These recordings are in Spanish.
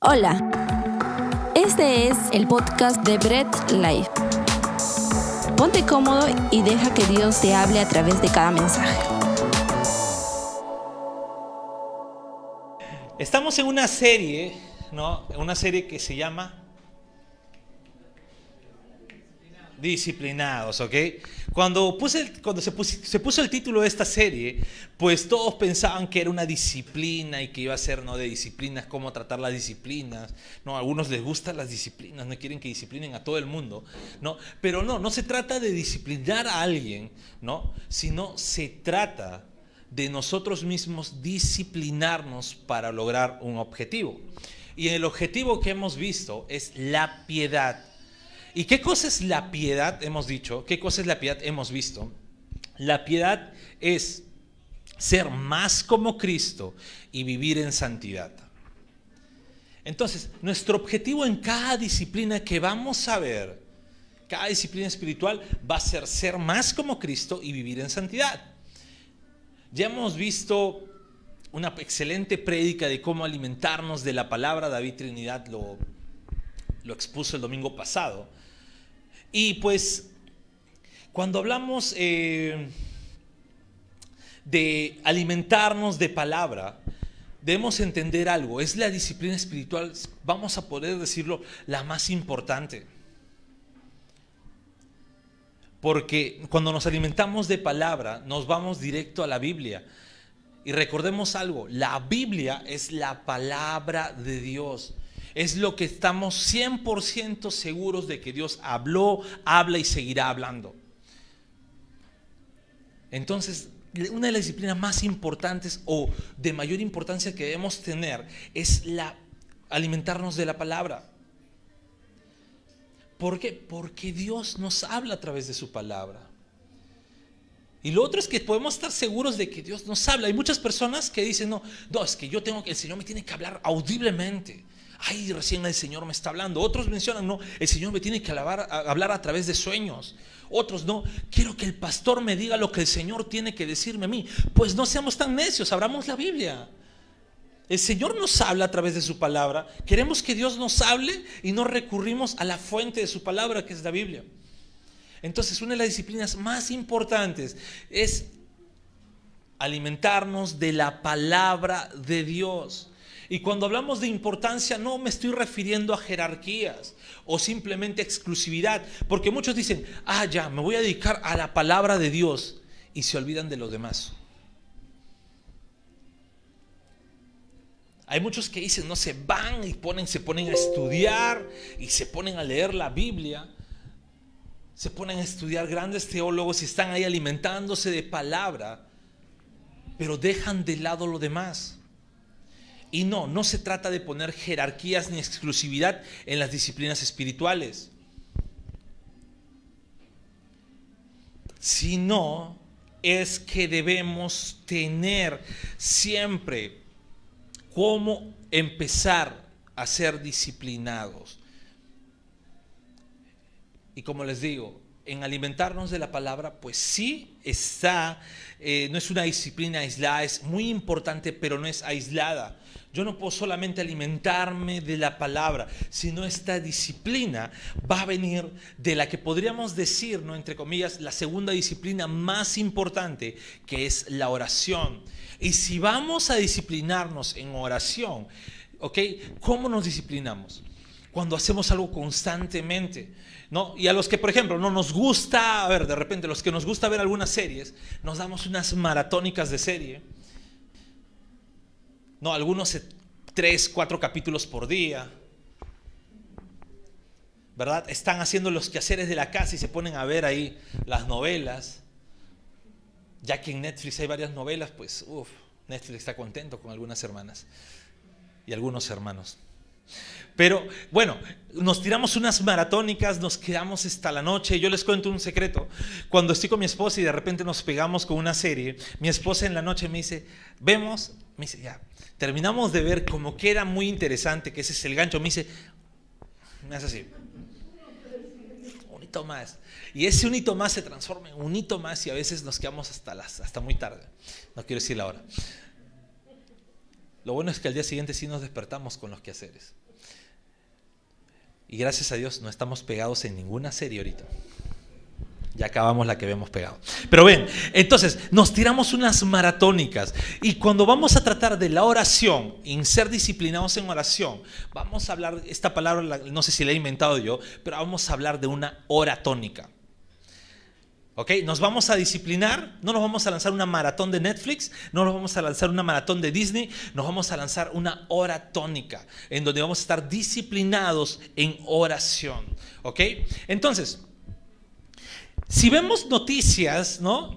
Hola, este es el podcast de Bread Life. Ponte cómodo y deja que Dios te hable a través de cada mensaje. Estamos en una serie, ¿no? Una serie que se llama Disciplinados, ¿ok? Cuando, puse cuando se, se, puso el título de esta serie, pues todos pensaban que era una disciplina y que iba a ser, ¿no? De disciplinas, cómo tratar las disciplinas, ¿no? A algunos les gustan las disciplinas, no quieren que disciplinen a todo el mundo, ¿no? Pero no, no se trata de disciplinar a alguien, ¿no? Sino se trata de nosotros mismos disciplinarnos para lograr un objetivo. Y el objetivo que hemos visto es la piedad. ¿Y qué cosa es la piedad? Hemos dicho, ¿qué cosa es la piedad? Hemos visto. La piedad es ser más como Cristo y vivir en santidad. Entonces, nuestro objetivo en cada disciplina que vamos a ver, cada disciplina espiritual, va a ser ser más como Cristo y vivir en santidad. Ya hemos visto una excelente prédica de cómo alimentarnos de la palabra. David Trinidad lo, lo expuso el domingo pasado. Y pues cuando hablamos eh, de alimentarnos de palabra, debemos entender algo. Es la disciplina espiritual, vamos a poder decirlo, la más importante. Porque cuando nos alimentamos de palabra, nos vamos directo a la Biblia. Y recordemos algo, la Biblia es la palabra de Dios es lo que estamos 100% seguros de que Dios habló, habla y seguirá hablando. Entonces, una de las disciplinas más importantes o de mayor importancia que debemos tener es la alimentarnos de la palabra. ¿Por qué? Porque Dios nos habla a través de su palabra. Y lo otro es que podemos estar seguros de que Dios nos habla. Hay muchas personas que dicen, no, no, es que yo tengo que, el Señor me tiene que hablar audiblemente ay, recién el Señor me está hablando. Otros mencionan, no, el Señor me tiene que hablar a través de sueños. Otros no, quiero que el pastor me diga lo que el Señor tiene que decirme a mí. Pues no seamos tan necios, abramos la Biblia. El Señor nos habla a través de su palabra. Queremos que Dios nos hable y no recurrimos a la fuente de su palabra, que es la Biblia. Entonces, una de las disciplinas más importantes es alimentarnos de la palabra de Dios. Y cuando hablamos de importancia no me estoy refiriendo a jerarquías o simplemente exclusividad, porque muchos dicen, ah, ya, me voy a dedicar a la palabra de Dios y se olvidan de los demás. Hay muchos que dicen, no se van y ponen, se ponen a estudiar y se ponen a leer la Biblia. Se ponen a estudiar grandes teólogos y están ahí alimentándose de palabra, pero dejan de lado lo demás. Y no, no se trata de poner jerarquías ni exclusividad en las disciplinas espirituales, sino es que debemos tener siempre cómo empezar a ser disciplinados. Y como les digo, en alimentarnos de la palabra, pues sí está, eh, no es una disciplina aislada, es muy importante, pero no es aislada. Yo no puedo solamente alimentarme de la palabra, sino esta disciplina va a venir de la que podríamos decir, ¿no? entre comillas, la segunda disciplina más importante, que es la oración. Y si vamos a disciplinarnos en oración, ¿ok? ¿Cómo nos disciplinamos? Cuando hacemos algo constantemente. ¿No? Y a los que, por ejemplo, no nos gusta, a ver, de repente, los que nos gusta ver algunas series, nos damos unas maratónicas de serie no, algunos tres, cuatro capítulos por día. ¿Verdad? Están haciendo los quehaceres de la casa y se ponen a ver ahí las novelas. Ya que en Netflix hay varias novelas, pues, uff, Netflix está contento con algunas hermanas y algunos hermanos. Pero bueno, nos tiramos unas maratónicas, nos quedamos hasta la noche. Yo les cuento un secreto. Cuando estoy con mi esposa y de repente nos pegamos con una serie, mi esposa en la noche me dice, vemos, me dice, ya, terminamos de ver como que era muy interesante, que ese es el gancho, me dice, me hace así, un hito más. Y ese un hito más se transforma en un hito más y a veces nos quedamos hasta, las, hasta muy tarde. No quiero decir la hora. Lo bueno es que al día siguiente sí nos despertamos con los quehaceres. Y gracias a Dios no estamos pegados en ninguna serie ahorita. Ya acabamos la que habíamos pegado. Pero ven, entonces nos tiramos unas maratónicas y cuando vamos a tratar de la oración, en ser disciplinados en oración, vamos a hablar, esta palabra no sé si la he inventado yo, pero vamos a hablar de una oratónica. ¿Ok? Nos vamos a disciplinar, no nos vamos a lanzar una maratón de Netflix, no nos vamos a lanzar una maratón de Disney, nos vamos a lanzar una hora tónica, en donde vamos a estar disciplinados en oración. ¿Ok? Entonces, si vemos noticias, ¿no?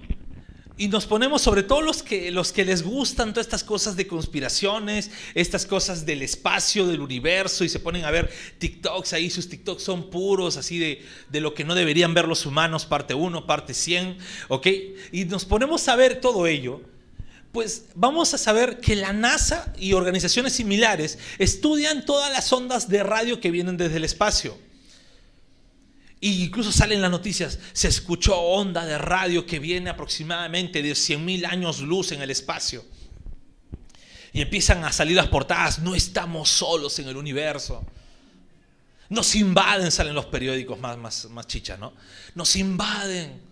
Y nos ponemos sobre todo los que, los que les gustan todas estas cosas de conspiraciones, estas cosas del espacio, del universo, y se ponen a ver TikToks ahí, sus TikToks son puros, así de, de lo que no deberían ver los humanos, parte 1, parte 100, ¿ok? Y nos ponemos a ver todo ello, pues vamos a saber que la NASA y organizaciones similares estudian todas las ondas de radio que vienen desde el espacio. Y incluso salen las noticias, se escuchó onda de radio que viene aproximadamente de 100.000 años luz en el espacio. Y empiezan a salir las portadas, no estamos solos en el universo. Nos invaden, salen los periódicos más, más, más chichas, ¿no? Nos invaden.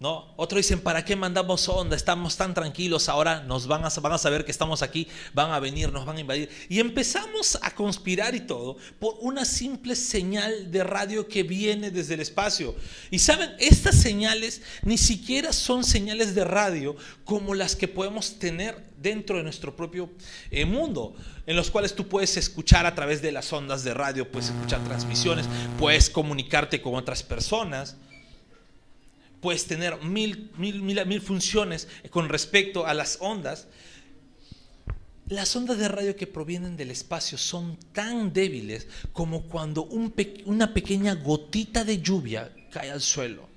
¿No? Otros dicen, ¿para qué mandamos onda? Estamos tan tranquilos, ahora nos van a, van a saber que estamos aquí, van a venir, nos van a invadir. Y empezamos a conspirar y todo por una simple señal de radio que viene desde el espacio. Y saben, estas señales ni siquiera son señales de radio como las que podemos tener dentro de nuestro propio eh, mundo, en los cuales tú puedes escuchar a través de las ondas de radio, puedes escuchar transmisiones, puedes comunicarte con otras personas puedes tener mil, mil, mil, funciones con respecto a las ondas. Las ondas de radio que provienen del espacio son tan débiles como cuando una pequeña gotita de lluvia cae al suelo.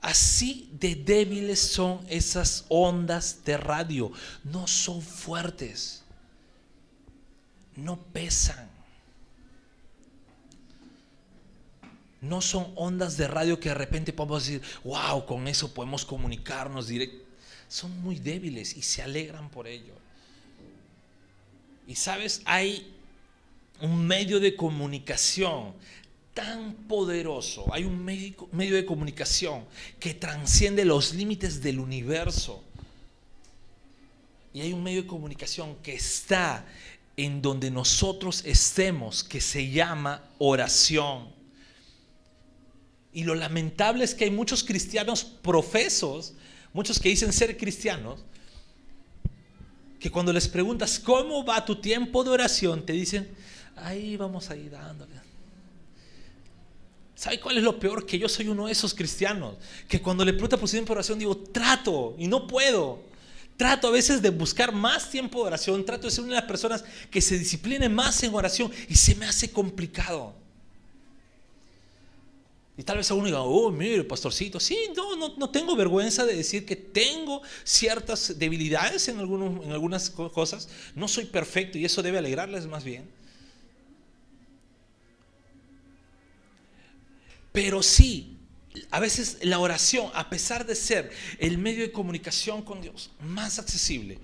Así de débiles son esas ondas de radio. No son fuertes. No pesan. No son ondas de radio que de repente podemos decir, wow, con eso podemos comunicarnos directo. Son muy débiles y se alegran por ello. Y sabes, hay un medio de comunicación tan poderoso, hay un medio, medio de comunicación que transciende los límites del universo. Y hay un medio de comunicación que está en donde nosotros estemos, que se llama oración. Y lo lamentable es que hay muchos cristianos profesos, muchos que dicen ser cristianos, que cuando les preguntas cómo va tu tiempo de oración, te dicen, ahí vamos a ir dándole. ¿Sabe cuál es lo peor? Que yo soy uno de esos cristianos, que cuando le pregunto por su tiempo de oración digo, trato y no puedo. Trato a veces de buscar más tiempo de oración, trato de ser una de las personas que se discipline más en oración y se me hace complicado. Y tal vez a uno diga, oh, mire, pastorcito, sí, no, no, no, tengo vergüenza de decir que tengo ciertas debilidades en, algunos, en algunas cosas. No soy perfecto y eso debe alegrarles más bien. Pero sí, a veces la oración, a pesar de ser el medio de comunicación con Dios más accesible,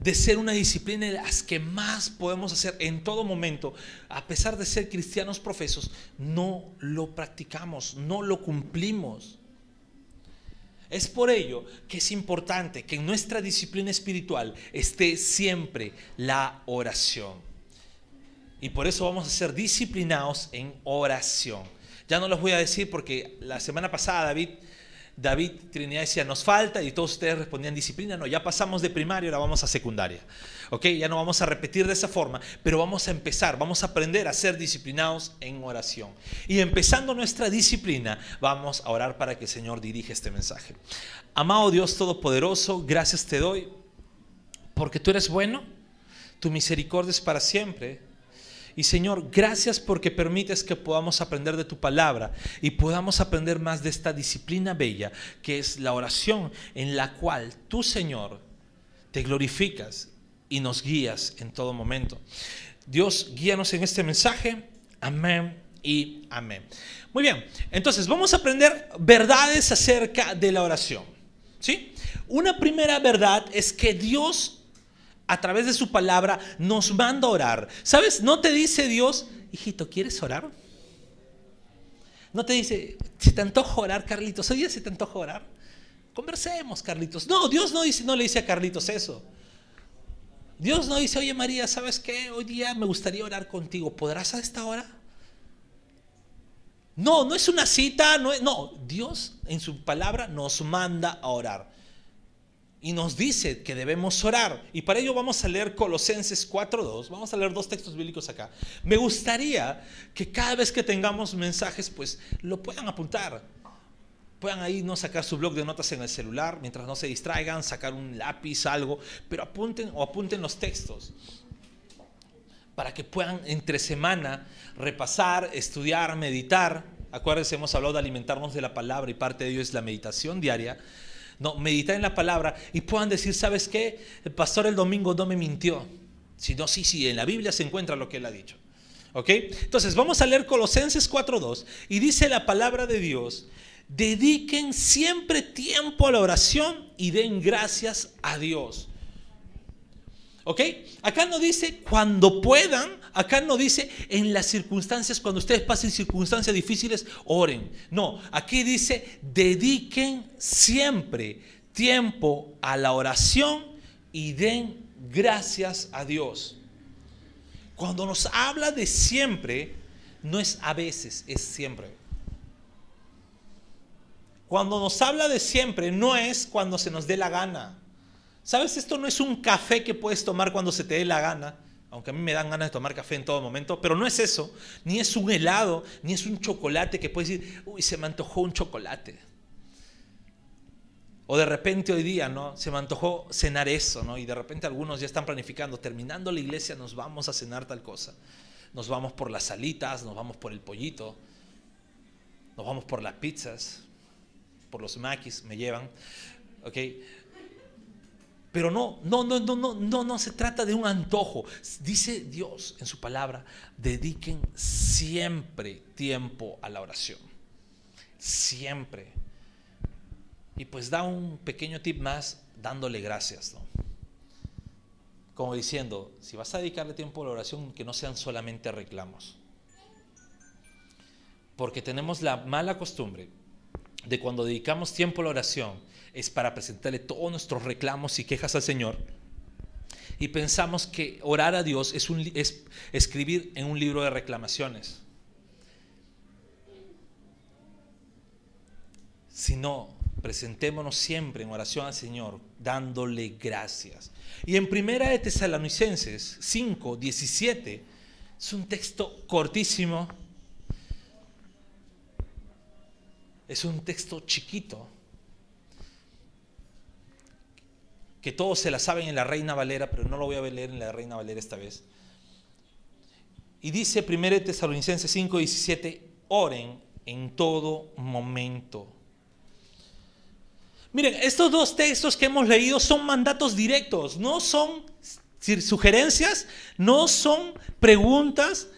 de ser una disciplina de las que más podemos hacer en todo momento, a pesar de ser cristianos profesos, no lo practicamos, no lo cumplimos. Es por ello que es importante que en nuestra disciplina espiritual esté siempre la oración. Y por eso vamos a ser disciplinados en oración. Ya no los voy a decir porque la semana pasada David David Trinidad decía, nos falta, y todos ustedes respondían disciplina, no, ya pasamos de primaria, ahora vamos a secundaria. ¿Ok? Ya no vamos a repetir de esa forma, pero vamos a empezar, vamos a aprender a ser disciplinados en oración. Y empezando nuestra disciplina, vamos a orar para que el Señor dirija este mensaje. Amado Dios Todopoderoso, gracias te doy, porque tú eres bueno, tu misericordia es para siempre y Señor, gracias porque permites que podamos aprender de tu palabra y podamos aprender más de esta disciplina bella que es la oración en la cual tú, Señor, te glorificas y nos guías en todo momento. Dios, guíanos en este mensaje. Amén y amén. Muy bien, entonces vamos a aprender verdades acerca de la oración. ¿Sí? Una primera verdad es que Dios, a través de su palabra, nos manda a orar. ¿Sabes? No te dice Dios, hijito, ¿quieres orar? No te dice, si te antoja orar, Carlitos, oye, si te antoja orar. Conversemos, Carlitos. No, Dios no, dice, no le dice a Carlitos eso. Dios no dice, oye María, ¿sabes qué? Hoy día me gustaría orar contigo. ¿Podrás a esta hora? No, no es una cita, no, no, Dios en su palabra nos manda a orar. Y nos dice que debemos orar. Y para ello vamos a leer Colosenses 4.2. Vamos a leer dos textos bíblicos acá. Me gustaría que cada vez que tengamos mensajes, pues lo puedan apuntar. Puedan ahí no sacar su blog de notas en el celular, mientras no se distraigan, sacar un lápiz, algo, pero apunten o apunten los textos para que puedan entre semana repasar, estudiar, meditar. Acuérdense, hemos hablado de alimentarnos de la palabra y parte de ello es la meditación diaria. No, meditar en la palabra y puedan decir, ¿sabes qué? El pastor el domingo no me mintió. Si no, sí, sí, en la Biblia se encuentra lo que él ha dicho. ¿Ok? Entonces, vamos a leer Colosenses 4.2 y dice la palabra de Dios, dediquen siempre tiempo a la oración y den gracias a Dios. ¿Ok? Acá no dice cuando puedan, acá no dice en las circunstancias, cuando ustedes pasen circunstancias difíciles, oren. No, aquí dice dediquen siempre tiempo a la oración y den gracias a Dios. Cuando nos habla de siempre, no es a veces, es siempre. Cuando nos habla de siempre, no es cuando se nos dé la gana. ¿Sabes? Esto no es un café que puedes tomar cuando se te dé la gana, aunque a mí me dan ganas de tomar café en todo momento, pero no es eso, ni es un helado, ni es un chocolate que puedes decir, uy, se me antojó un chocolate. O de repente hoy día, ¿no? Se me antojó cenar eso, ¿no? Y de repente algunos ya están planificando, terminando la iglesia nos vamos a cenar tal cosa. Nos vamos por las salitas, nos vamos por el pollito, nos vamos por las pizzas, por los maquis, me llevan, ¿ok? Pero no, no, no, no, no, no, no se trata de un antojo. Dice Dios en su palabra, dediquen siempre tiempo a la oración. Siempre. Y pues da un pequeño tip más dándole gracias, ¿no? Como diciendo, si vas a dedicarle tiempo a la oración, que no sean solamente reclamos. Porque tenemos la mala costumbre de cuando dedicamos tiempo a la oración, es para presentarle todos nuestros reclamos y quejas al Señor. Y pensamos que orar a Dios es, escribir en un libro de reclamaciones. Sino, presentémonos siempre en oración al Señor, dándole gracias. Y en Primera de Tesalonicenses 5, 17, es un texto cortísimo, es un texto chiquito, que todos se la saben en la Reina Valera, pero no lo voy a leer en la Reina Valera esta vez. Y dice 1 Tesalonicenses 5, 17, oren en todo momento. Miren, estos dos textos que hemos leído son mandatos directos, no son sugerencias, no son preguntas,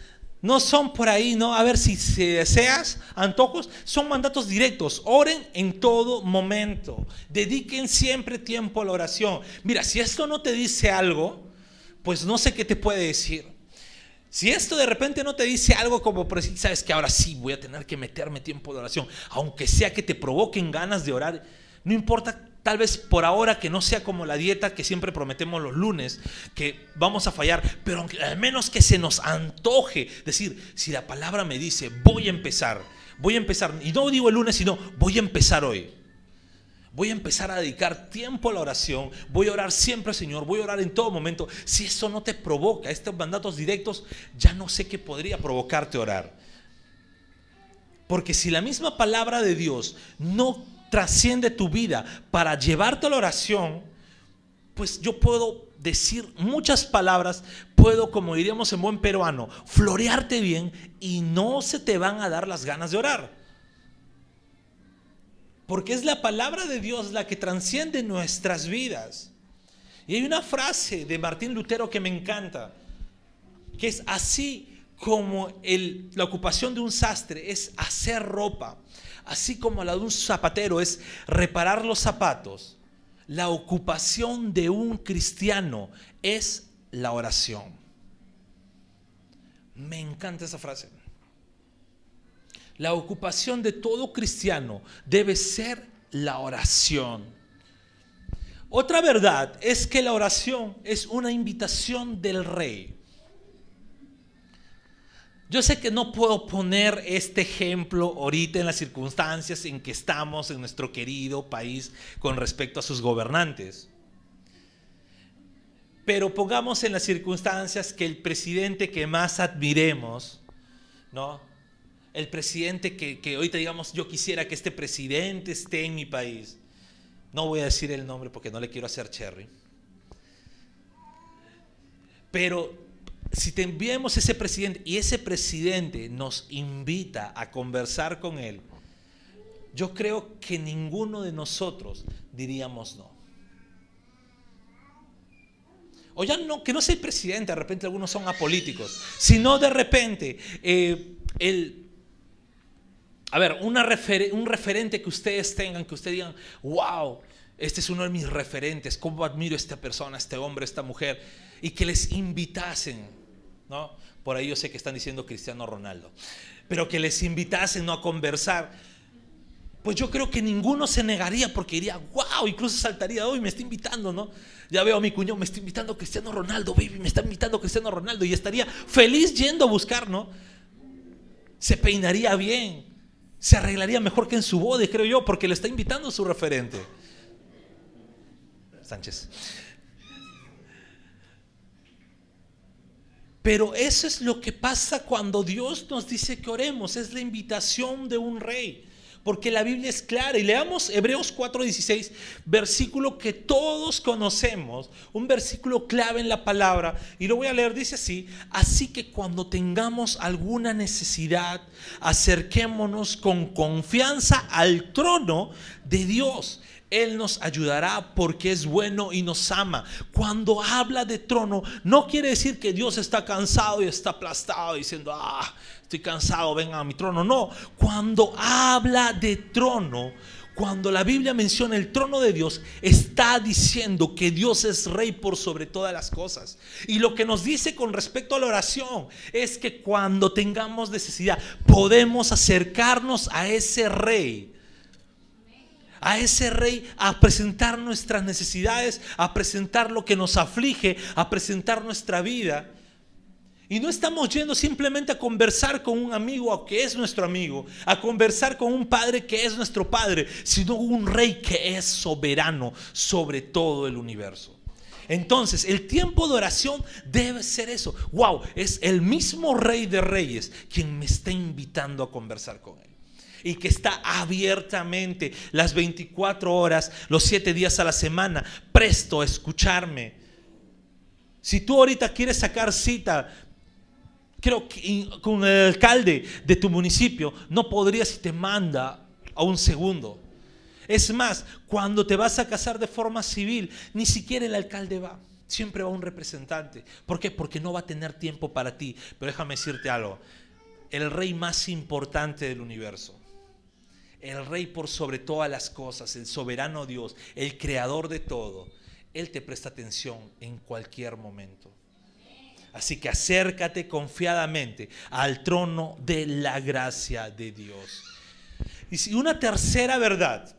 no son por ahí, ¿no? A ver si, deseas antojos, son mandatos directos. Oren en todo momento. Dediquen siempre tiempo a la oración. Mira, si esto no te dice algo, pues no sé qué te puede decir. Si esto de repente no te dice algo como por decir, sabes que ahora sí voy a tener que meterme tiempo de oración, aunque sea que te provoquen ganas de orar, no importa Tal vez por ahora que no sea como la dieta que siempre prometemos los lunes, que vamos a fallar, pero al menos que se nos antoje decir, si la palabra me dice, voy a empezar, voy a empezar, y no digo el lunes, sino voy a empezar hoy. Voy a empezar a dedicar tiempo a la oración, voy a orar siempre, Señor, voy a orar en todo momento. Si eso no te provoca, estos mandatos directos, ya no sé qué podría provocarte orar. Porque si la misma palabra de Dios no trasciende tu vida para llevarte a la oración, pues yo puedo decir muchas palabras, puedo, como diríamos en buen peruano, florearte bien y no se te van a dar las ganas de orar. Porque es la palabra de Dios la que trasciende nuestras vidas. Y hay una frase de Martín Lutero que me encanta, que es así como la ocupación de un sastre es hacer ropa así como la de un zapatero es reparar los zapatos, la ocupación de un cristiano es la oración. Me encanta esa frase. La ocupación de todo cristiano debe ser la oración. Otra verdad es que la oración es una invitación del rey. Yo sé que no puedo poner este ejemplo ahorita en las circunstancias en que estamos en nuestro querido país con respecto a sus gobernantes. Pero pongamos en las circunstancias que el presidente que más admiremos, ¿no? El presidente que, que ahorita digamos, yo quisiera que este presidente esté en mi país. No voy a decir el nombre porque no le quiero hacer cherry. Pero si te enviamos ese presidente y ese presidente nos invita a conversar con él, yo creo que ninguno de nosotros diríamos no. O ya no, que no sea el presidente, de repente algunos son apolíticos, sino de repente eh, el, a ver, un referente que ustedes tengan, que ustedes digan, wow, este es uno de mis referentes, cómo admiro a esta persona, este hombre, esta mujer, y que les invitasen ¿no? Por ahí yo sé que están diciendo Cristiano Ronaldo. Pero que les invitasen ¿no? a conversar. Pues yo creo que ninguno se negaría porque diría, wow, incluso saltaría, hoy me está invitando, ¿no? Ya veo a mi cuñado, me está invitando Cristiano Ronaldo, baby, me está invitando Cristiano Ronaldo y estaría feliz yendo a buscar, ¿no? Se peinaría bien, se arreglaría mejor que en su boda, creo yo, porque le está invitando a su referente. Sánchez. Pero eso es lo que pasa cuando Dios nos dice que oremos, es la invitación de un rey. Porque la Biblia es clara y leamos Hebreos 4:16, versículo que todos conocemos, un versículo clave en la palabra, y lo voy a leer, dice así, así que cuando tengamos alguna necesidad, acerquémonos con confianza al trono de Dios él nos ayudará porque es bueno y nos ama. Cuando habla de trono, no quiere decir que Dios está cansado y está aplastado diciendo, ah, estoy cansado, venga a mi trono. No, cuando habla de trono, cuando la Biblia menciona el trono de Dios, está diciendo que Dios es rey por sobre todas las cosas. Y lo que nos dice con respecto a la oración es que cuando tengamos necesidad, podemos acercarnos a ese rey a ese rey a presentar nuestras necesidades, a presentar lo que nos aflige, a presentar nuestra vida. Y no estamos yendo simplemente a conversar con un amigo que es nuestro amigo, a conversar con un padre que es nuestro padre, sino un rey que es soberano sobre todo el universo. Entonces, el tiempo de oración debe ser eso. Wow, es el mismo rey de reyes quien me está invitando a conversar con él y que está abiertamente las 24 horas, los 7 días a la semana, presto a escucharme. Si tú ahorita quieres sacar cita, creo que con el alcalde de tu municipio, no podrías si te manda a un segundo. Es más, cuando te vas a casar de forma civil, ni siquiera el alcalde va. Siempre va un representante. ¿Por qué? Porque no va a tener tiempo para ti. Pero déjame decirte algo. El rey más importante del universo el rey por sobre todas las cosas, el soberano Dios, el creador de todo, Él te presta atención en cualquier momento. Así que acércate confiadamente al trono de la gracia de Dios. Y si una tercera verdad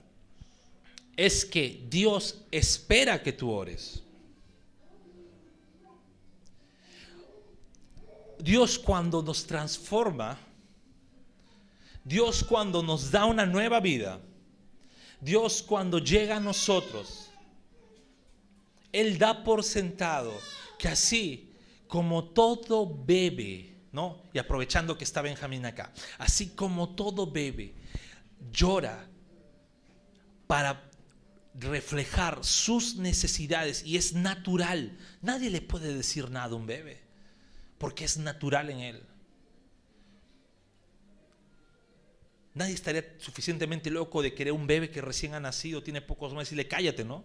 es que Dios espera que tú ores. Dios cuando nos transforma, Dios cuando nos da una nueva vida, Dios cuando llega a nosotros, Él da por sentado que así como todo bebe, ¿no? Y aprovechando que está Benjamín acá, así como todo bebe, llora para reflejar sus necesidades y es natural. Nadie le puede decir nada a un bebé, porque es natural en él. Nadie estaría suficientemente loco de querer un bebé que recién ha nacido, tiene pocos meses y le cállate, ¿no?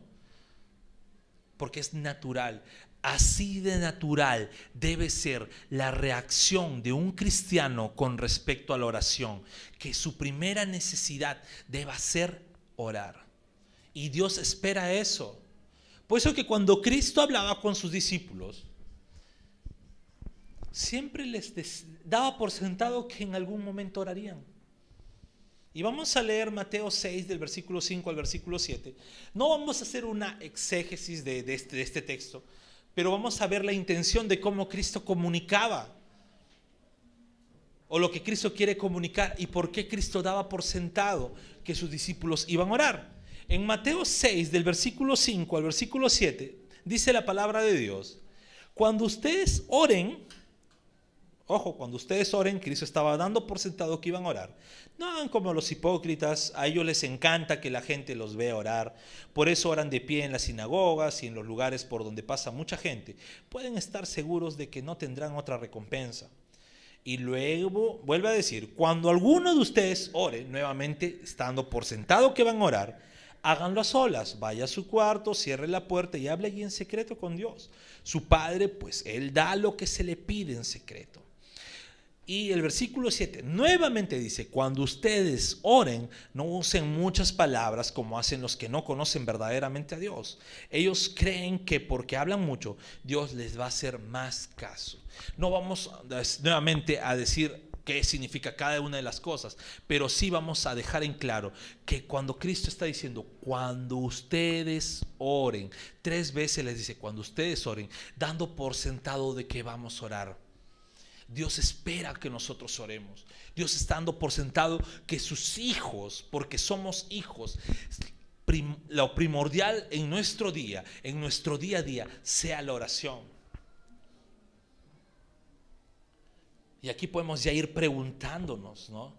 Porque es natural. Así de natural debe ser la reacción de un cristiano con respecto a la oración, que su primera necesidad deba ser orar. Y Dios espera eso. Por eso que cuando Cristo hablaba con sus discípulos, siempre les daba por sentado que en algún momento orarían. Y vamos a leer Mateo 6 del versículo 5 al versículo 7. No vamos a hacer una exégesis de, este, de este texto, pero vamos a ver la intención de cómo Cristo comunicaba o lo que Cristo quiere comunicar y por qué Cristo daba por sentado que sus discípulos iban a orar. En Mateo 6, del versículo 5 al versículo 7, dice la palabra de Dios, cuando ustedes oren, ojo, cuando ustedes oren, Cristo estaba dando por sentado que iban a orar. No hagan como los hipócritas, a ellos les encanta que la gente los vea orar, por eso oran de pie en las sinagogas y en los lugares por donde pasa mucha gente. Pueden estar seguros de que no tendrán otra recompensa. Y luego vuelve a decir, cuando alguno de ustedes ore, nuevamente estando por sentado que van a orar, háganlo a solas, vaya a su cuarto, cierre la puerta y hable allí en secreto con Dios. Su Padre, pues Él da lo que se le pide en secreto. Y el versículo 7 nuevamente dice, cuando ustedes oren, no usen muchas palabras como hacen los que no conocen verdaderamente a Dios. Ellos creen que porque hablan mucho, Dios les va a hacer más caso. No vamos nuevamente a decir qué significa cada una de las cosas, pero sí vamos a dejar en claro que cuando Cristo está diciendo, cuando ustedes oren, tres veces les dice, cuando ustedes oren, dando por sentado de que vamos a orar Dios espera que nosotros oremos. Dios está dando por sentado que sus hijos, porque somos hijos, lo primordial en nuestro día, en nuestro día a día, sea la oración. Y aquí podemos ya ir preguntándonos, ¿no?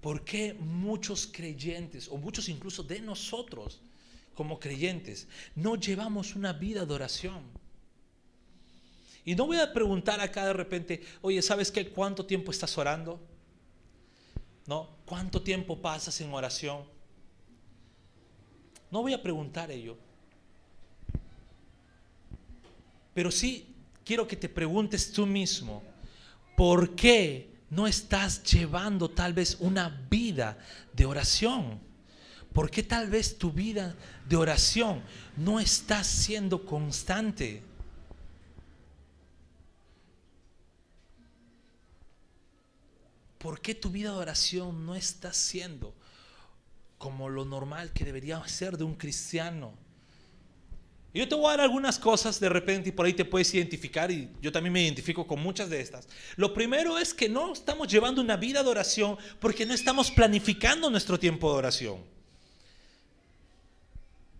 ¿Por qué muchos creyentes, o muchos incluso de nosotros como creyentes, no llevamos una vida de oración? Y no voy a preguntar acá de repente, oye, ¿sabes qué? ¿Cuánto tiempo estás orando? ¿No? ¿Cuánto tiempo pasas en oración? No voy a preguntar ello. Pero sí quiero que te preguntes tú mismo, ¿por qué no estás llevando tal vez una vida de oración? ¿Por qué tal vez tu vida de oración no está siendo constante? ¿Por qué tu vida de oración no está siendo como lo normal que debería ser de un cristiano? yo te voy a dar algunas cosas de repente y por ahí te puedes identificar y yo también me identifico con muchas de estas. Lo primero es que no estamos llevando una vida de oración porque no estamos planificando nuestro tiempo de oración.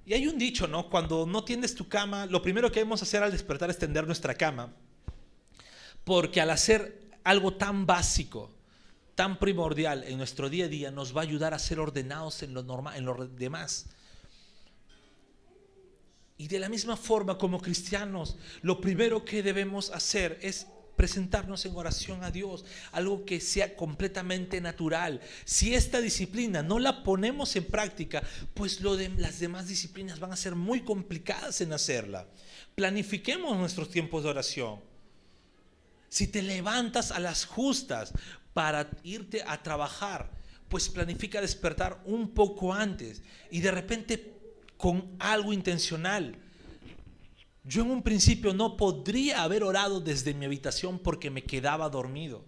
Y hay un dicho, ¿no? Cuando no tiendes tu cama, lo primero que debemos hacer al despertar es tender nuestra cama. Porque al hacer algo tan básico, tan primordial en nuestro día a día nos va a ayudar a ser ordenados en lo, normal, en lo demás. Y de la misma forma como cristianos, lo primero que debemos hacer es presentarnos en oración a Dios, algo que sea completamente natural. Si esta disciplina no la ponemos en práctica, pues lo de, las demás disciplinas van a ser muy complicadas en hacerla. Planifiquemos nuestros tiempos de oración. Si te levantas a las justas, para irte a trabajar, pues planifica despertar un poco antes y de repente con algo intencional. Yo en un principio no podría haber orado desde mi habitación porque me quedaba dormido.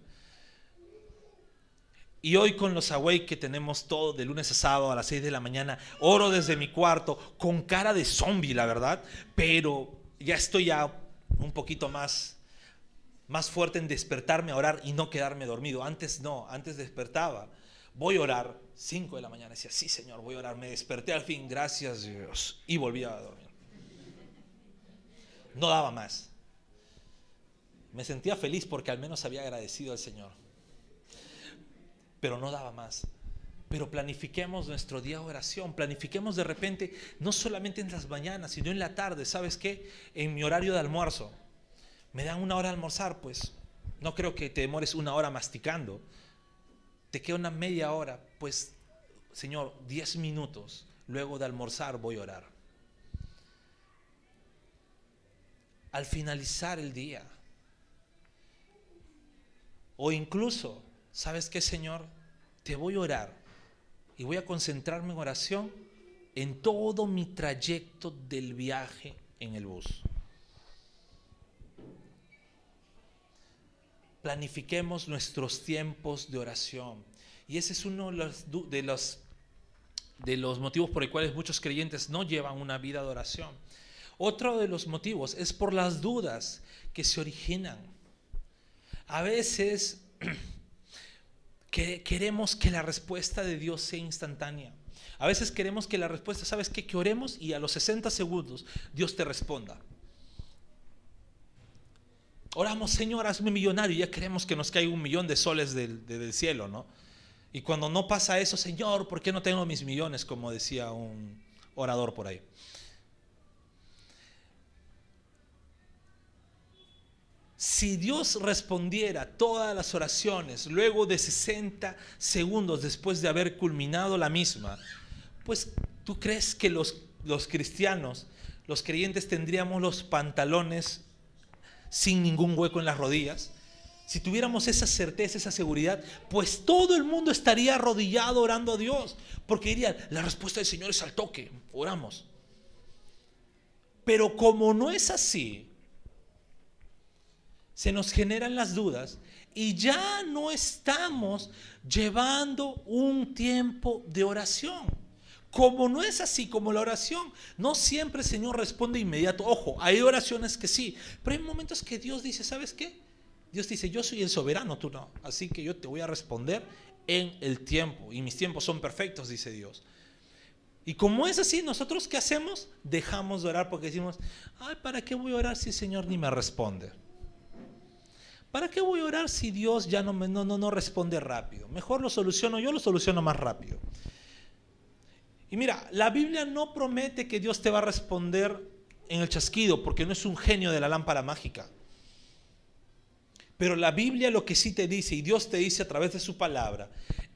Y hoy con los awake que tenemos todo de lunes a sábado a las 6 de la mañana, oro desde mi cuarto con cara de zombie, la verdad, pero ya estoy ya un poquito más más fuerte en despertarme a orar y no quedarme dormido. Antes no, antes despertaba. Voy a orar, 5 de la mañana, decía, sí Señor, voy a orar. Me desperté al fin, gracias Dios, y volví a dormir. No daba más. Me sentía feliz porque al menos había agradecido al Señor. Pero no daba más. Pero planifiquemos nuestro día de oración, planifiquemos de repente, no solamente en las mañanas, sino en la tarde, ¿sabes qué? En mi horario de almuerzo me dan una hora de almorzar, pues no creo que te demores una hora masticando. Te queda una media hora, pues Señor, diez minutos luego de almorzar voy a orar. Al finalizar el día. O incluso, ¿sabes qué, Señor? Te voy a orar y voy a concentrarme en oración en todo mi trayecto del viaje en el bus. Planifiquemos nuestros tiempos de oración. Y ese es uno de los, de los, de los motivos por los cuales muchos creyentes no llevan una vida de oración. Otro de los motivos es por las dudas que se originan. A veces que queremos que la respuesta de Dios sea instantánea. A veces queremos que la respuesta, ¿sabes qué? Que oremos y a los 60 segundos Dios te responda. Oramos, Señor, hazme millonario y ya queremos que nos caiga un millón de soles del, cielo, ¿no? Y cuando no pasa eso, Señor, ¿por qué no tengo mis millones? Como decía un orador por ahí. Si Dios respondiera todas las oraciones luego de 60 segundos después de haber culminado la misma, pues tú crees que los cristianos, los creyentes tendríamos los pantalones sin ningún hueco en las rodillas. Si tuviéramos esa certeza, esa seguridad, pues todo el mundo estaría arrodillado orando a Dios, porque dirían, la respuesta del Señor es al toque, oramos. Pero como no es así, se nos generan las dudas y ya no estamos llevando un tiempo de oración. Como no es así, como la oración, no siempre el Señor responde inmediato. Ojo, hay oraciones que sí, pero hay momentos que Dios dice, ¿sabes qué? Dios dice, yo soy el soberano, tú no. Así que yo te voy a responder en el tiempo. Y mis tiempos son perfectos, dice Dios. Y como es así, nosotros qué hacemos? Dejamos de orar porque decimos, ay, ¿para qué voy a orar si el Señor ni me responde? ¿Para qué voy a orar si Dios ya no, me, no, no, no responde rápido? Mejor lo soluciono yo, lo soluciono más rápido. Y mira, la Biblia no promete que Dios te va a responder en el chasquido, porque no es un genio de la lámpara mágica. Pero la Biblia lo que sí te dice, y Dios te dice a través de su palabra,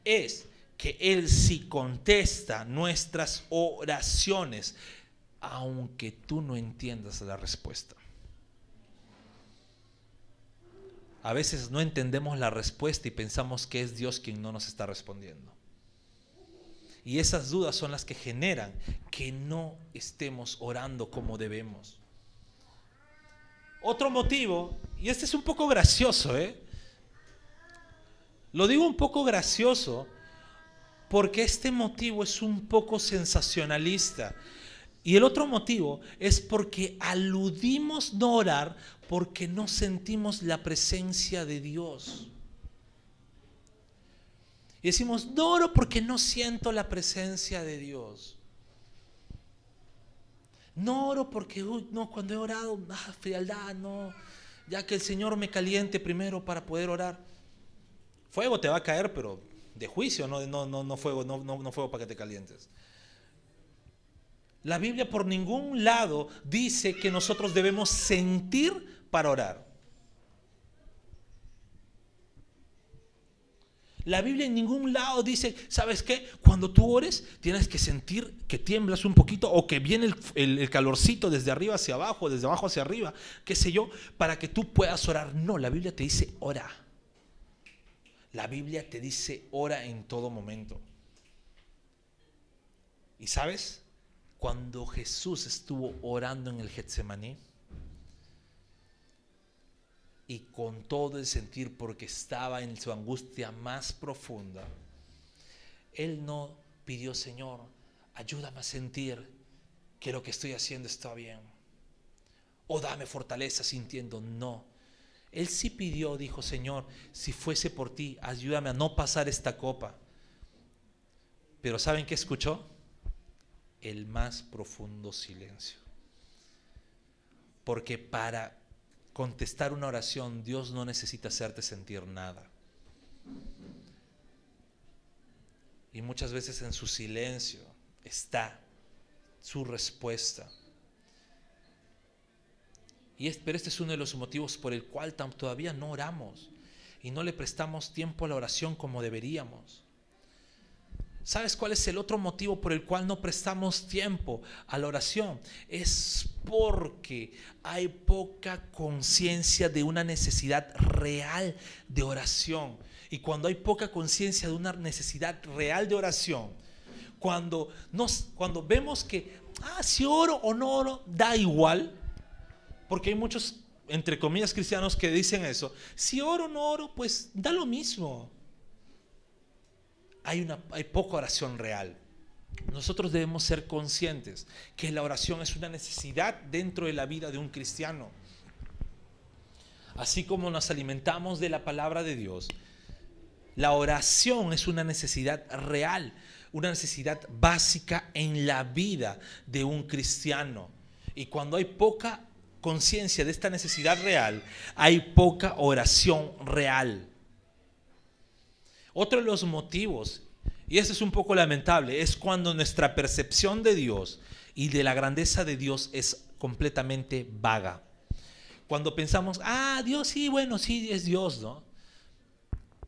es que Él sí contesta nuestras oraciones, aunque tú no entiendas la respuesta. A veces no entendemos la respuesta y pensamos que es Dios quien no nos está respondiendo. Y esas dudas son las que generan que no estemos orando como debemos. Otro motivo, y este es un poco gracioso, ¿eh? Lo digo un poco gracioso porque este motivo es un poco sensacionalista. Y el otro motivo es porque aludimos no orar porque no sentimos la presencia de Dios. Y decimos, no oro porque no siento la presencia de Dios. No oro porque, no, cuando he orado, ah, frialdad, no. Ya que el Señor me caliente primero para poder orar. Fuego te va a caer, pero de juicio, no, no, no, no fuego, no, no, no fuego para que te calientes. La Biblia por ningún lado dice que nosotros debemos sentir para orar. La Biblia en ningún lado dice, ¿sabes qué? Cuando tú ores, tienes que sentir que tiemblas un poquito o que viene el, calorcito desde arriba hacia abajo, desde abajo hacia arriba, qué sé yo, para que tú puedas orar. No, la Biblia te dice, ora. La Biblia te dice, ora en todo momento. ¿Y sabes? Cuando Jesús estuvo orando en el Getsemaní, y con todo el sentir porque estaba en su angustia más profunda, él no pidió, Señor, ayúdame a sentir que lo que estoy haciendo está bien. O dame fortaleza sintiendo, no. Él sí pidió, dijo, Señor, si fuese por ti, ayúdame a no pasar esta copa. Pero ¿saben qué escuchó? El más profundo silencio. Porque para contestar una oración, Dios no necesita hacerte sentir nada. Y muchas veces en su silencio está su respuesta. Y pero este es uno de los motivos por el cual todavía no oramos y no le prestamos tiempo a la oración como deberíamos. ¿Sabes cuál es el otro motivo por el cual no prestamos tiempo a la oración? Es porque hay poca conciencia de una necesidad real de oración. Y cuando hay poca conciencia de una necesidad real de oración, cuando, nos, cuando vemos que, ah, si oro o no oro, da igual, porque hay muchos, entre comillas, cristianos que dicen eso, si oro o no oro, pues da lo mismo. Hay, una, poca oración real. Nosotros debemos ser conscientes que la oración es una necesidad dentro de la vida de un cristiano. Así como nos alimentamos de la palabra de Dios, la oración es una necesidad real, una necesidad básica en la vida de un cristiano. Y cuando hay poca conciencia de esta necesidad real, hay poca oración real. Otro de los motivos y eso es un poco lamentable, es cuando nuestra percepción de Dios y de la grandeza de Dios es completamente vaga. Cuando pensamos, ah, Dios sí, bueno, sí, es Dios, ¿no?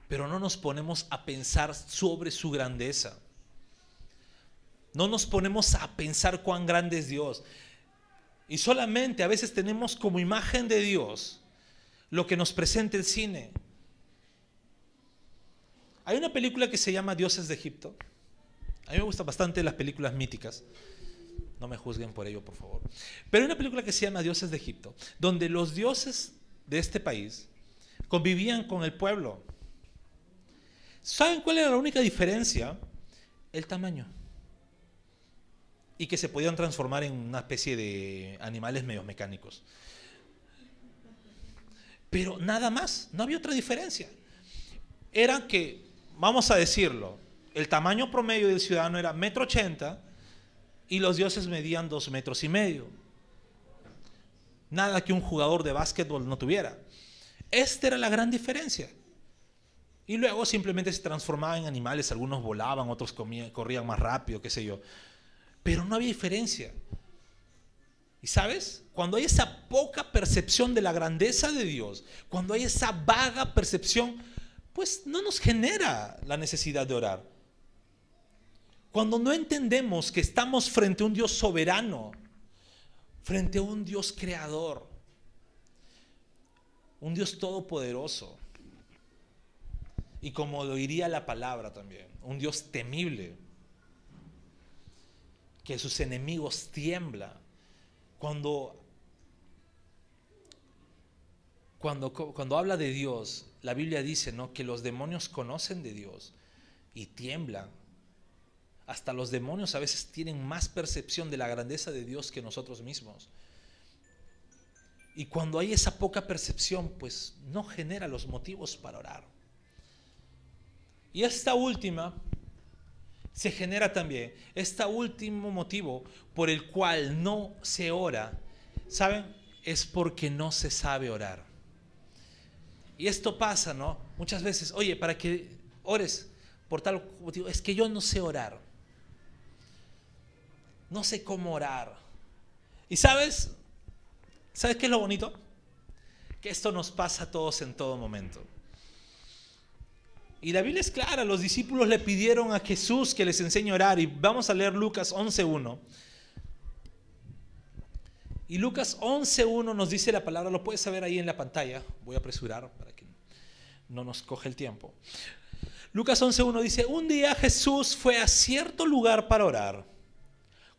Pero no nos ponemos a pensar sobre su grandeza. No nos ponemos a pensar cuán grande es Dios. Y solamente a veces tenemos como imagen de Dios lo que nos presenta el cine. Hay una película que se llama Dioses de Egipto. A mí me gustan bastante las películas míticas. No me juzguen por ello, por favor. Pero hay una película que se llama Dioses de Egipto, donde los dioses de este país convivían con el pueblo. ¿Saben cuál era la única diferencia? El tamaño. Y que se podían transformar en una especie de animales medio mecánicos. Pero nada más, no había otra diferencia. Era que vamos a decirlo, el tamaño promedio del ciudadano era metro ochenta y los dioses medían dos metros y medio. Nada que un jugador de básquetbol no tuviera. Esta era la gran diferencia. Y luego simplemente se transformaban en animales, algunos volaban, otros corrían más rápido, qué sé yo. Pero no había diferencia. ¿Y sabes? Cuando hay esa poca percepción de la grandeza de Dios, cuando hay esa vaga percepción pues no nos genera la necesidad de orar. Cuando no entendemos que estamos frente a un Dios soberano, frente a un Dios creador, un Dios todopoderoso, y como lo diría la palabra también, un Dios temible, que sus enemigos tiemblan. Cuando, cuando, cuando habla de Dios, la Biblia dice, ¿no? Que los demonios conocen de Dios y tiemblan. Hasta los demonios a veces tienen más percepción de la grandeza de Dios que nosotros mismos. Y cuando hay esa poca percepción, pues no genera los motivos para orar. Y esta última se genera también, este último motivo por el cual no se ora, ¿saben? Es porque no se sabe orar. Y esto pasa, ¿no? Muchas veces, oye, para que ores por tal motivo, es que yo no sé orar. No sé cómo orar. Y sabes, ¿sabes qué es lo bonito? Que esto nos pasa a todos en todo momento. Y la Biblia es clara, los discípulos le pidieron a Jesús que les enseñe a orar. Y vamos a leer Lucas 11.1. Y Lucas 11.1 nos dice la palabra, lo puedes saber ahí en la pantalla, voy a apresurar para que no nos coge el tiempo. Lucas 11.1 dice, un día Jesús fue a cierto lugar para orar.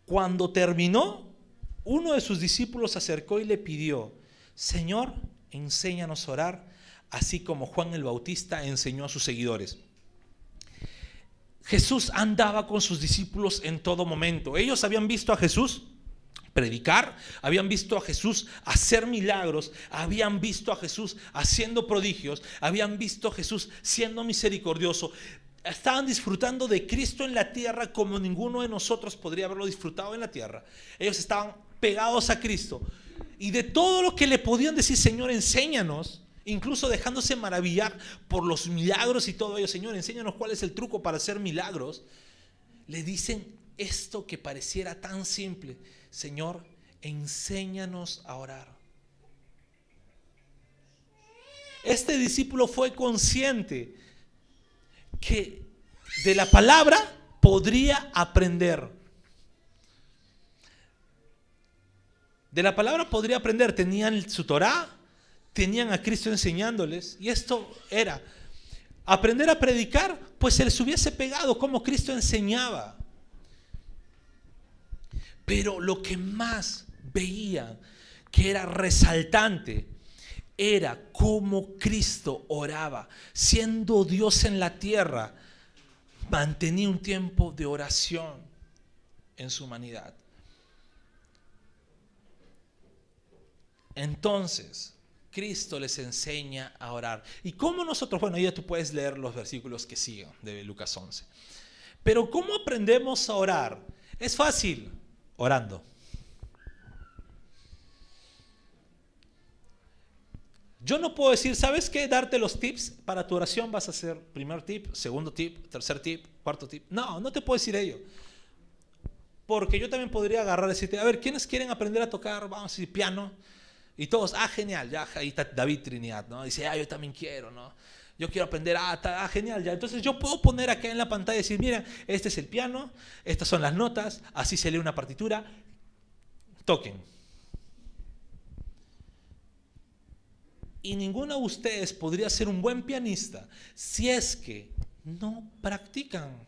Cuando terminó, uno de sus discípulos se acercó y le pidió, Señor, enséñanos a orar, así como Juan el Bautista enseñó a sus seguidores. Jesús andaba con sus discípulos en todo momento. Ellos habían visto a Jesús predicar, habían visto a Jesús hacer milagros, habían visto a Jesús haciendo prodigios, habían visto a Jesús siendo misericordioso. Estaban disfrutando de Cristo en la tierra como ninguno de nosotros podría haberlo disfrutado en la tierra. Ellos estaban pegados a Cristo. Y de todo lo que le podían decir, Señor, enséñanos, incluso dejándose maravillar por los milagros y todo ello, Señor, enséñanos cuál es el truco para hacer milagros, le dicen esto que pareciera tan simple Señor, enséñanos a orar. Este discípulo fue consciente que de la palabra podría aprender. De la palabra podría aprender. Tenían su Torah, tenían a Cristo enseñándoles. Y esto era aprender a predicar, pues se les hubiese pegado como Cristo enseñaba. Pero lo que más veían que era resaltante era cómo Cristo oraba, siendo Dios en la tierra, mantenía un tiempo de oración en su humanidad. Entonces, Cristo les enseña a orar. ¿Y cómo nosotros? Bueno, ya tú puedes leer los versículos que siguen de Lucas 11. Pero ¿cómo aprendemos a orar? Es fácil, orando. Yo no puedo decir, ¿sabes qué? Darte los tips para tu oración vas a hacer primer tip, segundo tip, tercer tip, cuarto tip. No, no te puedo decir ello. Porque yo también podría agarrar y decirte, a ver, ¿quiénes quieren aprender a tocar, vamos a decir, piano? Y todos, ah, genial, ya ahí está David Trinidad, ¿no? Dice, ah, yo también quiero, ¿no? Yo quiero aprender, ah, está, ah, genial, ya. Entonces yo puedo poner acá en la pantalla y decir, mira, este es el piano, estas son las notas, así se lee una partitura, toquen. Y ninguno de ustedes podría ser un buen pianista si es que no practican.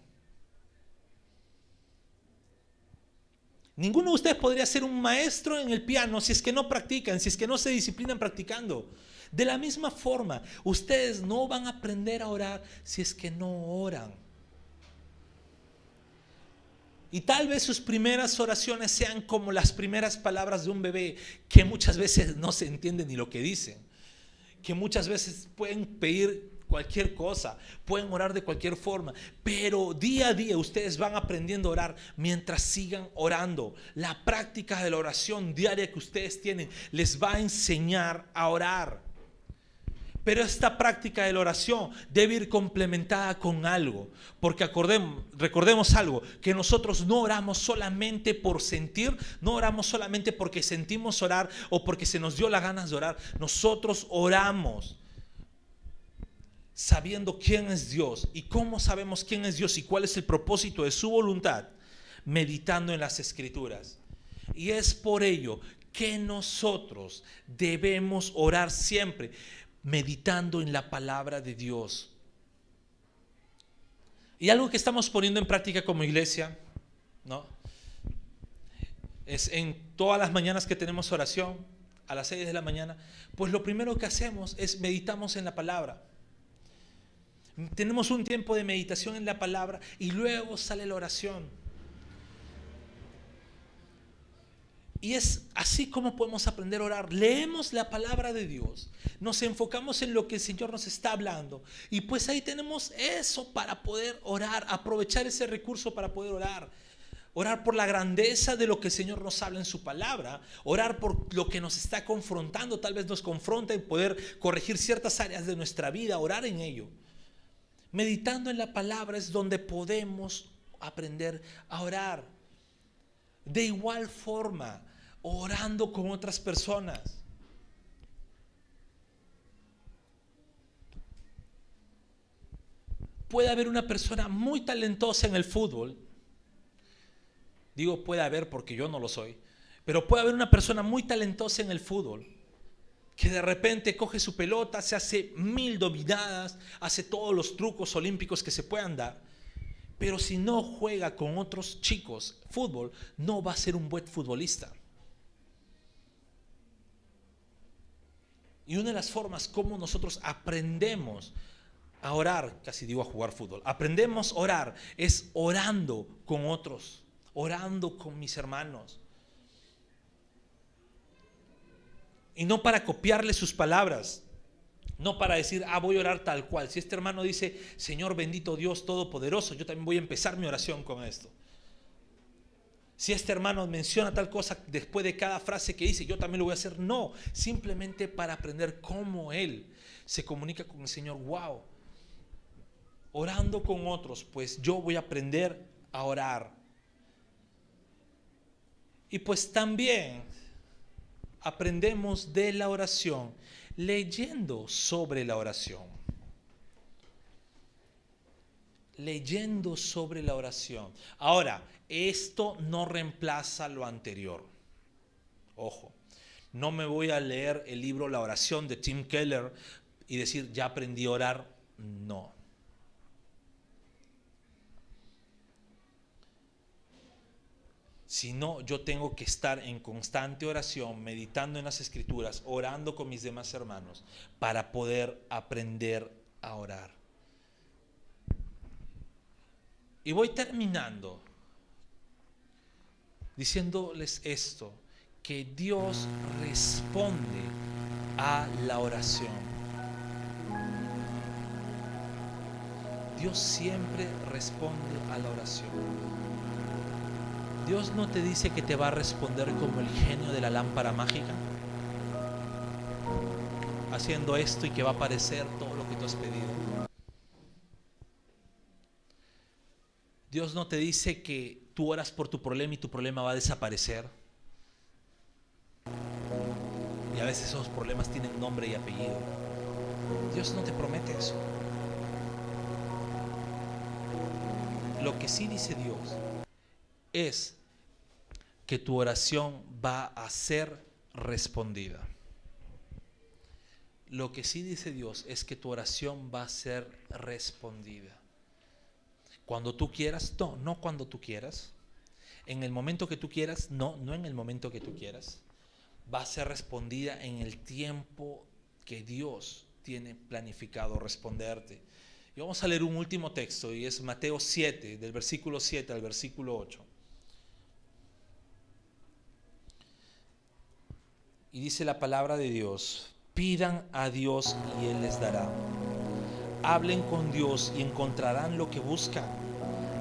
Ninguno de ustedes podría ser un maestro en el piano si es que no practican, si es que no se disciplinan practicando. De la misma forma, ustedes no van a aprender a orar si es que no oran. Y tal vez sus primeras oraciones sean como las primeras palabras de un bebé, que muchas veces no se entiende ni lo que dicen, que muchas veces pueden pedir cualquier cosa, pueden orar de cualquier forma, pero día a día ustedes van aprendiendo a orar mientras sigan orando. La práctica de la oración diaria que ustedes tienen les va a enseñar a orar. Pero esta práctica de la oración debe ir complementada con algo, porque acordemos, recordemos algo, que nosotros no oramos solamente por sentir, no oramos solamente porque sentimos orar o porque se nos dio la ganas de orar, nosotros oramos sabiendo quién es Dios y cómo sabemos quién es Dios y cuál es el propósito de su voluntad, meditando en las escrituras. Y es por ello que nosotros debemos orar siempre, meditando en la palabra de Dios. Y algo que estamos poniendo en práctica como iglesia, ¿no? Es en todas las mañanas que tenemos oración, a las 6 de la mañana, pues lo primero que hacemos es meditamos en la palabra. Tenemos un tiempo de meditación en la palabra y luego sale la oración. Y es así como podemos aprender a orar. Leemos la palabra de Dios, nos enfocamos en lo que el Señor nos está hablando y pues ahí tenemos eso para poder orar, aprovechar ese recurso para poder orar. Orar por la grandeza de lo que el Señor nos habla en su palabra. Orar por lo que nos está confrontando. Tal vez nos confronta y poder corregir ciertas áreas de nuestra vida. Orar en ello. Meditando en la palabra es donde podemos aprender a orar. De igual forma, orando con otras personas. Puede haber una persona muy talentosa en el fútbol. Digo puede haber porque yo no lo soy. Pero puede haber una persona muy talentosa en el fútbol que de repente coge su pelota, se hace mil dominadas, hace todos los trucos olímpicos que se puedan dar. Pero si no juega con otros chicos fútbol, no va a ser un buen futbolista. Y una de las formas como nosotros aprendemos a orar, casi digo a jugar fútbol, aprendemos a orar es orando con otros, orando con mis hermanos. Y no para copiarle sus palabras, no para decir, ah, voy a orar tal cual. Si este hermano dice, Señor bendito Dios Todopoderoso, yo también voy a empezar mi oración con esto. Si este hermano menciona tal cosa después de cada frase que dice, yo también lo voy a hacer. No, simplemente para aprender cómo Él se comunica con el Señor. Wow. Orando con otros, pues yo voy a aprender a orar. Y pues también aprendemos de la oración leyendo sobre la oración. Leyendo sobre la oración. Ahora, esto no reemplaza lo anterior. Ojo, no me voy a leer el libro La oración de Tim Keller y decir, ya aprendí a orar. No. sino yo tengo que estar en constante oración, meditando en las escrituras, orando con mis demás hermanos, para poder aprender a orar. Y voy terminando diciéndoles esto, que Dios responde a la oración. Dios siempre responde a la oración. Dios no te dice que te va a responder como el genio de la lámpara mágica, haciendo esto y que va a aparecer todo lo que tú has pedido. Dios no te dice que tú oras por tu problema y tu problema va a desaparecer. Y a veces esos problemas tienen nombre y apellido. Dios no te promete eso. Lo que sí dice Dios es que tu oración va a ser respondida. Lo que sí dice Dios es que tu oración va a ser respondida. Cuando tú quieras, no, no cuando tú quieras. En el momento que tú quieras, no, no en el momento que tú quieras. Va a ser respondida en el tiempo que Dios tiene planificado responderte. Y vamos a leer un último texto y es Mateo 7, del versículo 7 al versículo 8. Y dice la palabra de Dios, pidan a Dios y Él les dará. Hablen con Dios y encontrarán lo que buscan.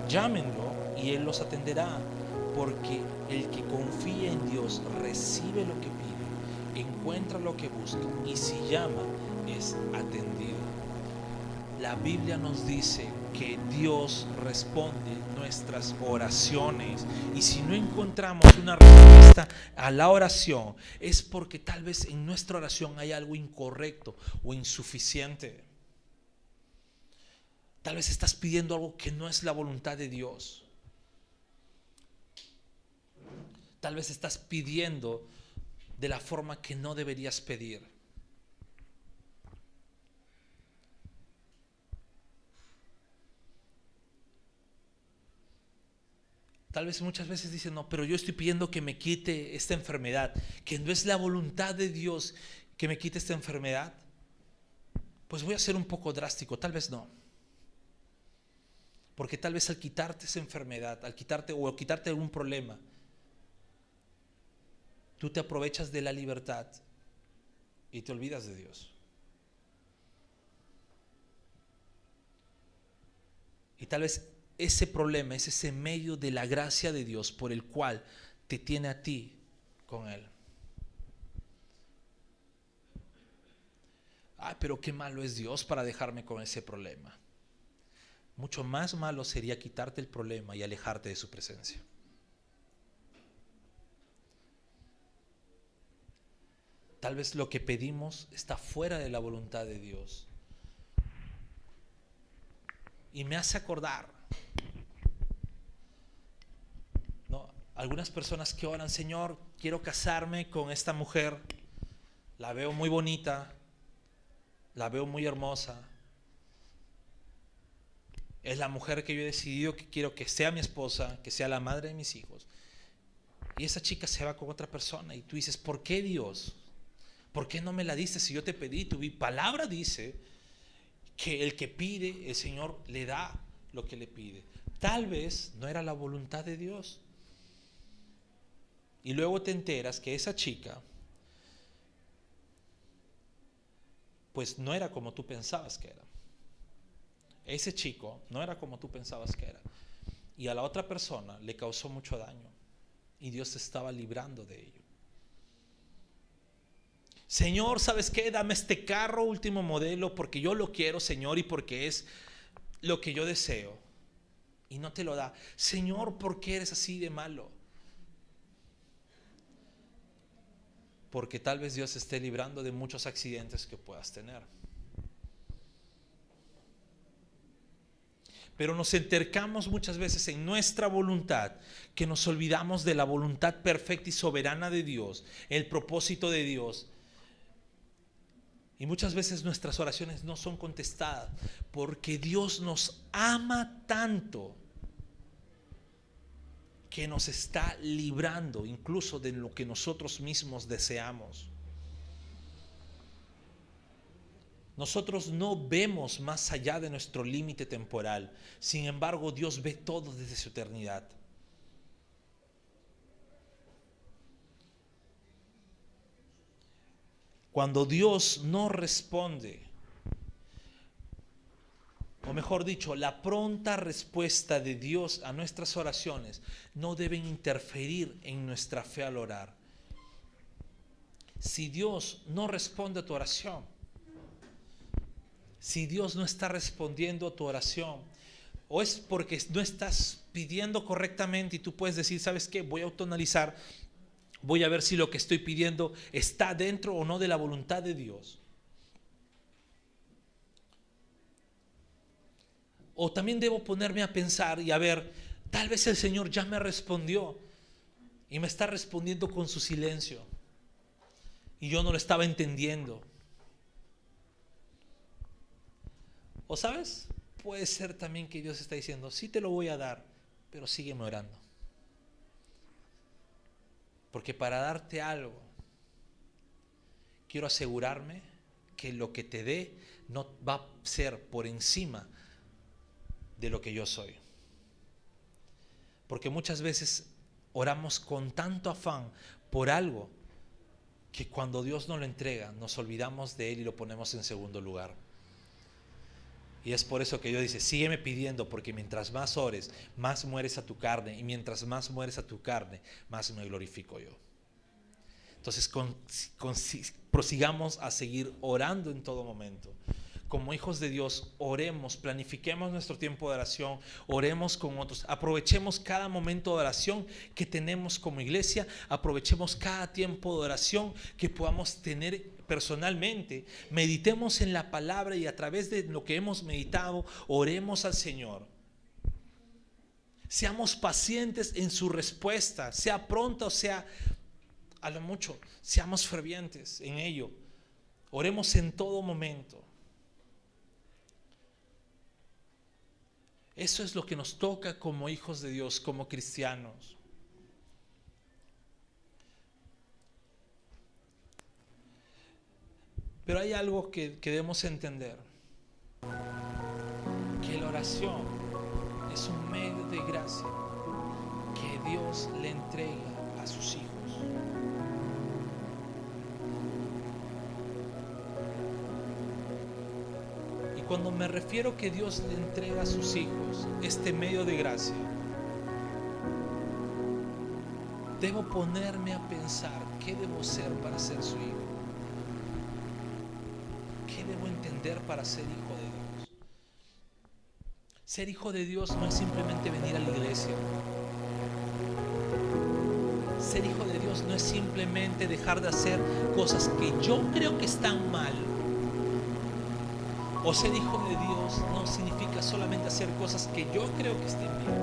Llámenlo y Él los atenderá, porque el que confía en Dios recibe lo que pide, encuentra lo que busca y si llama es atendido. La Biblia nos dice que Dios responde nuestras oraciones. Y si no encontramos una respuesta a la oración, es porque tal vez en nuestra oración hay algo incorrecto o insuficiente. Tal vez estás pidiendo algo que no es la voluntad de Dios. Tal vez estás pidiendo de la forma que no deberías pedir. Tal vez muchas veces dicen, no, pero yo estoy pidiendo que me quite esta enfermedad, que no es la voluntad de Dios que me quite esta enfermedad. Pues voy a ser un poco drástico, tal vez no. Porque tal vez al quitarte esa enfermedad, al quitarte o quitarte algún problema, tú te aprovechas de la libertad y te olvidas de Dios. Y tal vez ese problema es ese medio de la gracia de Dios por el cual te tiene a ti con Él. Ay, pero qué malo es Dios para dejarme con ese problema. Mucho más malo sería quitarte el problema y alejarte de su presencia. Tal vez lo que pedimos está fuera de la voluntad de Dios. Y me hace acordar algunas personas que oran, Señor, quiero casarme con esta mujer, la veo muy bonita, la veo muy hermosa, es la mujer que yo he decidido que quiero que sea mi esposa, que sea la madre de mis hijos. Y esa chica se va con otra persona y tú dices, ¿por qué Dios? ¿Por qué no me la diste si yo te pedí? Tu palabra dice que el que pide, el Señor le da lo que le pide. Tal vez no era la voluntad de Dios. Y luego te enteras que esa chica, pues no era como tú pensabas que era. Ese chico no era como tú pensabas que era. Y a la otra persona le causó mucho daño. Y Dios te estaba librando de ello. Señor, ¿sabes qué? Dame este carro último modelo porque yo lo quiero, Señor, y porque es lo que yo deseo. Y no te lo da. Señor, ¿por qué eres así de malo? porque tal vez Dios esté librando de muchos accidentes que puedas tener. Pero nos entercamos muchas veces en nuestra voluntad que nos olvidamos de la voluntad perfecta y soberana de Dios, el propósito de Dios. Y muchas veces nuestras oraciones no son contestadas porque Dios nos ama tanto que nos está librando incluso de lo que nosotros mismos deseamos. Nosotros no vemos más allá de nuestro límite temporal. Sin embargo, Dios ve todo desde su eternidad. Cuando Dios no responde, o mejor dicho, la pronta respuesta de Dios a nuestras oraciones no deben interferir en nuestra fe al orar. Si Dios no responde a tu oración, si Dios no está respondiendo a tu oración, o es porque no estás pidiendo correctamente y tú puedes decir, ¿sabes qué? Voy a autoanalizar, voy a ver si lo que estoy pidiendo está dentro o no de la voluntad de Dios. O también debo ponerme a pensar y a ver, tal vez el Señor ya me respondió y me está respondiendo con su silencio. Y yo no lo estaba entendiendo. O sabes, puede ser también que Dios está diciendo, sí te lo voy a dar, pero sígueme orando. Porque para darte algo, quiero asegurarme que lo que te dé no va a ser por encima de lo que yo soy. Porque muchas veces oramos con tanto afán por algo que cuando Dios nos lo entrega nos olvidamos de Él y lo ponemos en segundo lugar. Y es por eso que Dios dice, sígueme pidiendo, porque mientras más ores, más mueres a tu carne, y mientras más mueres a tu carne, más me glorifico yo. Entonces, prosigamos a seguir orando en todo momento como hijos de Dios, oremos, planifiquemos nuestro tiempo de oración, oremos con otros, aprovechemos cada momento de oración que tenemos como iglesia, aprovechemos cada tiempo de oración que podamos tener personalmente, meditemos en la palabra y a través de lo que hemos meditado, oremos al Señor. Seamos pacientes en su respuesta, sea pronta o sea a lo mucho, seamos fervientes en ello. Oremos en todo momento. Eso es lo que nos toca como hijos de Dios, como cristianos. Pero hay algo que, debemos entender, que la oración es un medio de gracia que Dios le entrega a sus hijos. Cuando me refiero que Dios le entrega a sus hijos este medio de gracia, debo ponerme a pensar qué debo ser para ser su hijo. ¿Qué debo entender para ser hijo de Dios? Ser hijo de Dios no es simplemente venir a la iglesia. Ser hijo de Dios no es simplemente dejar de hacer cosas que yo creo que están mal o ser hijo de Dios no significa solamente hacer cosas que yo creo que estén bien.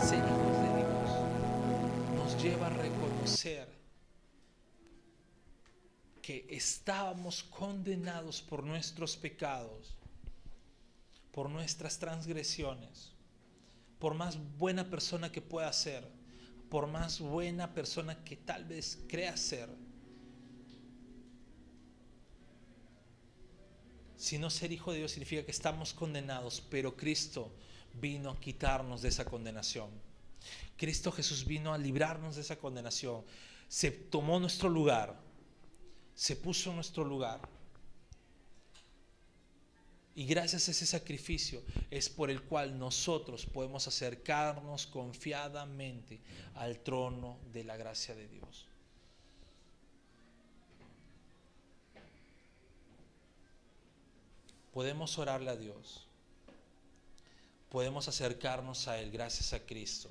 Ser hijos de Dios nos lleva a reconocer estábamos condenados por nuestros pecados, por nuestras transgresiones, por más buena persona que pueda ser, por más buena persona que tal vez crea ser Si no ser hijo de Dios significa que estamos condenados, pero Cristo vino a quitarnos de esa condenación. Cristo Jesús vino a librarnos de esa condenación. Se tomó nuestro lugar, se puso en nuestro lugar. Y gracias a ese sacrificio es por el cual nosotros podemos acercarnos confiadamente al trono de la gracia de Dios. podemos orarle a Dios. Podemos acercarnos a Él gracias a Cristo.